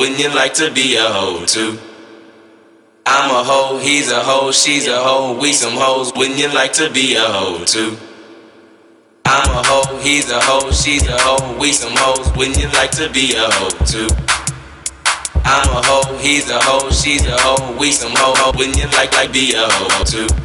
when you like to be a hoe too? I'm a hoe, he's a hoe, she's a hoe, we some hoes when you like to be a hoe too. I'm a hoe, he's a hoe, she's a hoe, we some hoes when you like to be a hoe too. I'm a hoe, he's a hoe, she's a hoe, we some hoe, when you like like be a hoe too.